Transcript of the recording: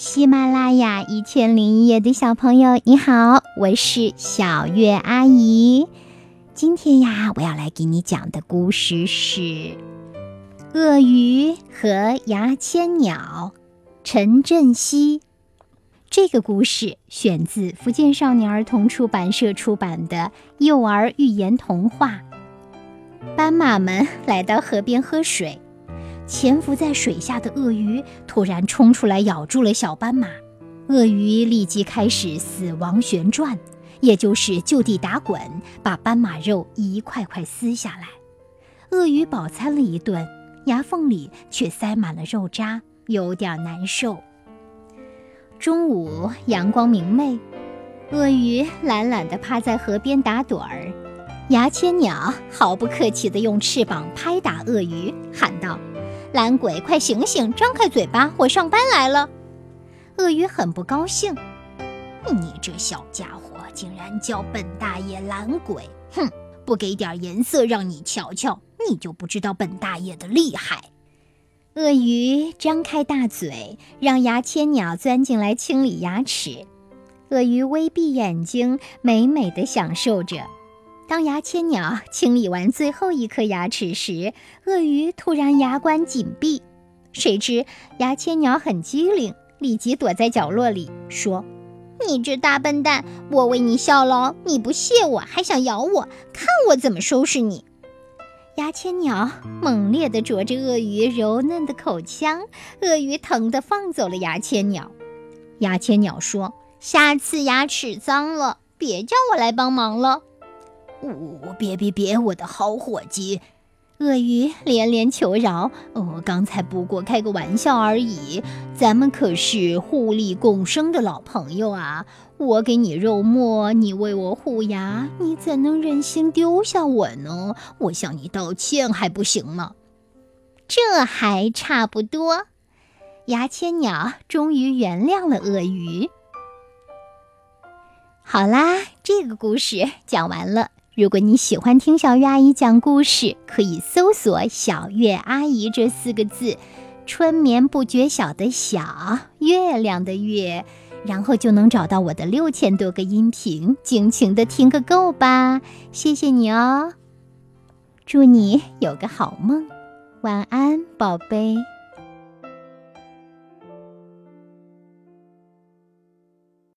喜马拉雅一千零一夜的小朋友，你好，我是小月阿姨。今天呀，我要来给你讲的故事是《鳄鱼和牙签鸟》。陈振西。这个故事选自福建少年儿童出版社出版的幼儿寓言童话。斑马们来到河边喝水。潜伏在水下的鳄鱼突然冲出来，咬住了小斑马。鳄鱼立即开始死亡旋转，也就是就地打滚，把斑马肉一块块撕下来。鳄鱼饱餐了一顿，牙缝里却塞满了肉渣，有点难受。中午阳光明媚，鳄鱼懒懒地趴在河边打盹儿。牙签鸟毫不客气地用翅膀拍打鳄鱼，喊道。懒鬼，快醒醒！张开嘴巴，我上班来了。鳄鱼很不高兴：“你这小家伙竟然叫本大爷懒鬼！哼，不给点颜色让你瞧瞧，你就不知道本大爷的厉害。”鳄鱼张开大嘴，让牙签鸟钻进来清理牙齿。鳄鱼微闭眼睛，美美的享受着。当牙签鸟清理完最后一颗牙齿时，鳄鱼突然牙关紧闭。谁知牙签鸟很机灵，立即躲在角落里说：“你这大笨蛋，我为你效劳，你不谢我，还想咬我，看我怎么收拾你！”牙签鸟猛烈地啄着鳄鱼柔嫩的口腔，鳄鱼疼得放走了牙签鸟。牙签鸟说：“下次牙齿脏了，别叫我来帮忙了。”呜哦，别别别，我的好伙计！鳄鱼连连求饶：“哦，刚才不过开个玩笑而已，咱们可是互利共生的老朋友啊！我给你肉末，你为我护牙，你怎能忍心丢下我呢？我向你道歉还不行吗？”这还差不多。牙签鸟终于原谅了鳄鱼。好啦，这个故事讲完了。如果你喜欢听小月阿姨讲故事，可以搜索“小月阿姨”这四个字，“春眠不觉晓”的“晓”，月亮的“月”，然后就能找到我的六千多个音频，尽情的听个够吧！谢谢你哦，祝你有个好梦，晚安，宝贝。